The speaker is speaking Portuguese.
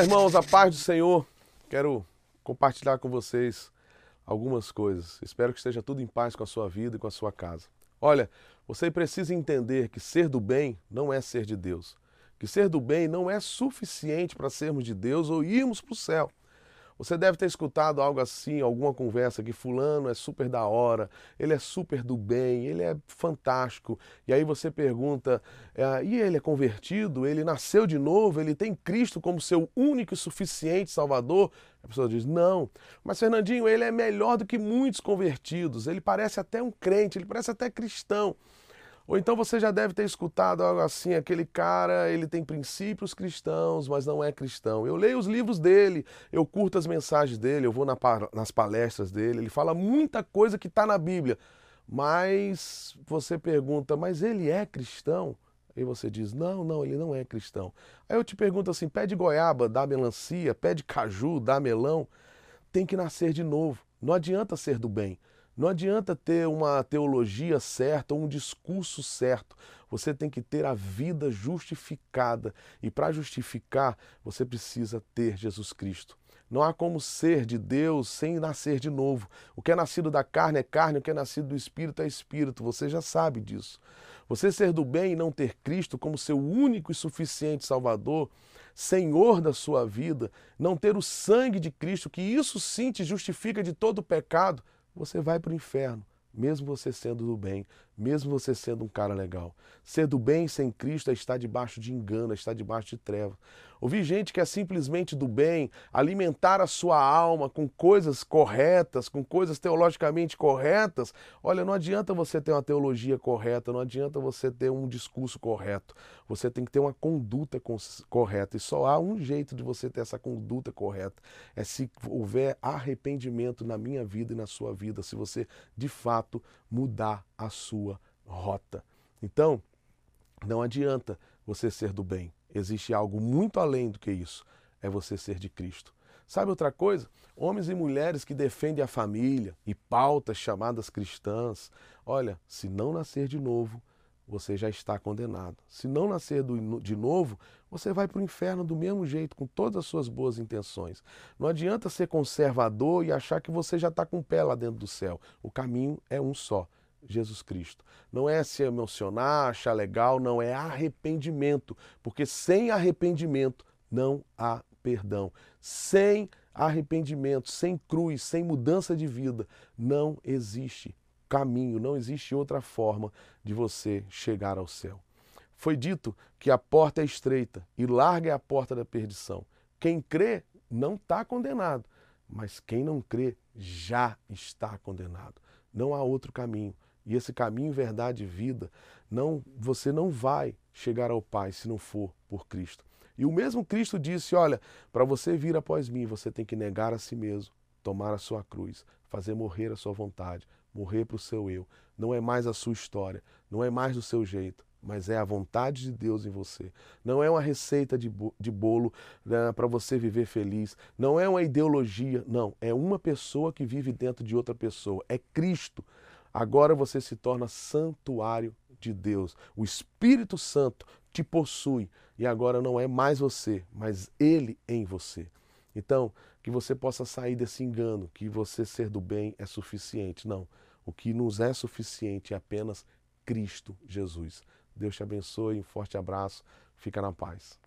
Olá, irmãos, a paz do Senhor. Quero compartilhar com vocês algumas coisas. Espero que esteja tudo em paz com a sua vida e com a sua casa. Olha, você precisa entender que ser do bem não é ser de Deus. Que ser do bem não é suficiente para sermos de Deus ou irmos para o céu. Você deve ter escutado algo assim, alguma conversa que fulano é super da hora, ele é super do bem, ele é fantástico. E aí você pergunta, é, e ele é convertido? Ele nasceu de novo? Ele tem Cristo como seu único e suficiente Salvador? A pessoa diz, não. Mas Fernandinho, ele é melhor do que muitos convertidos. Ele parece até um crente, ele parece até cristão. Ou então você já deve ter escutado algo assim, aquele cara, ele tem princípios cristãos, mas não é cristão. Eu leio os livros dele, eu curto as mensagens dele, eu vou na, nas palestras dele, ele fala muita coisa que está na Bíblia. Mas você pergunta, mas ele é cristão? Aí você diz, não, não, ele não é cristão. Aí eu te pergunto assim, pé de goiaba dá melancia, pé de caju dá melão? Tem que nascer de novo. Não adianta ser do bem. Não adianta ter uma teologia certa ou um discurso certo. Você tem que ter a vida justificada. E para justificar, você precisa ter Jesus Cristo. Não há como ser de Deus sem nascer de novo. O que é nascido da carne é carne, o que é nascido do espírito é espírito. Você já sabe disso. Você ser do bem e não ter Cristo como seu único e suficiente Salvador, Senhor da sua vida, não ter o sangue de Cristo, que isso sim te justifica de todo pecado, você vai para o inferno, mesmo você sendo do bem, mesmo você sendo um cara legal. Ser do bem sem Cristo é estar debaixo de engano, é estar debaixo de treva. Ouvi gente que é simplesmente do bem, alimentar a sua alma com coisas corretas, com coisas teologicamente corretas. Olha, não adianta você ter uma teologia correta, não adianta você ter um discurso correto. Você tem que ter uma conduta correta. E só há um jeito de você ter essa conduta correta: é se houver arrependimento na minha vida e na sua vida, se você de fato mudar a sua rota. Então, não adianta você ser do bem. Existe algo muito além do que isso. É você ser de Cristo. Sabe outra coisa? Homens e mulheres que defendem a família e pautas chamadas cristãs. Olha, se não nascer de novo, você já está condenado. Se não nascer de novo, você vai para o inferno do mesmo jeito, com todas as suas boas intenções. Não adianta ser conservador e achar que você já está com o pé lá dentro do céu. O caminho é um só. Jesus Cristo. Não é se emocionar, achar legal, não é arrependimento, porque sem arrependimento não há perdão. Sem arrependimento, sem cruz, sem mudança de vida, não existe caminho, não existe outra forma de você chegar ao céu. Foi dito que a porta é estreita e larga é a porta da perdição. Quem crê não está condenado, mas quem não crê já está condenado. Não há outro caminho. E esse caminho, verdade e vida, não, você não vai chegar ao Pai se não for por Cristo. E o mesmo Cristo disse: Olha, para você vir após mim, você tem que negar a si mesmo, tomar a sua cruz, fazer morrer a sua vontade, morrer para o seu eu. Não é mais a sua história, não é mais do seu jeito, mas é a vontade de Deus em você. Não é uma receita de, bolo né, para você viver feliz. Não é uma ideologia. Não. É uma pessoa que vive dentro de outra pessoa. É Cristo. Agora você se torna santuário de Deus. O Espírito Santo te possui e agora não é mais você, mas Ele em você. Então, que você possa sair desse engano que você ser do bem é suficiente. Não. O que nos é suficiente é apenas Cristo Jesus. Deus te abençoe, um forte abraço, fica na paz.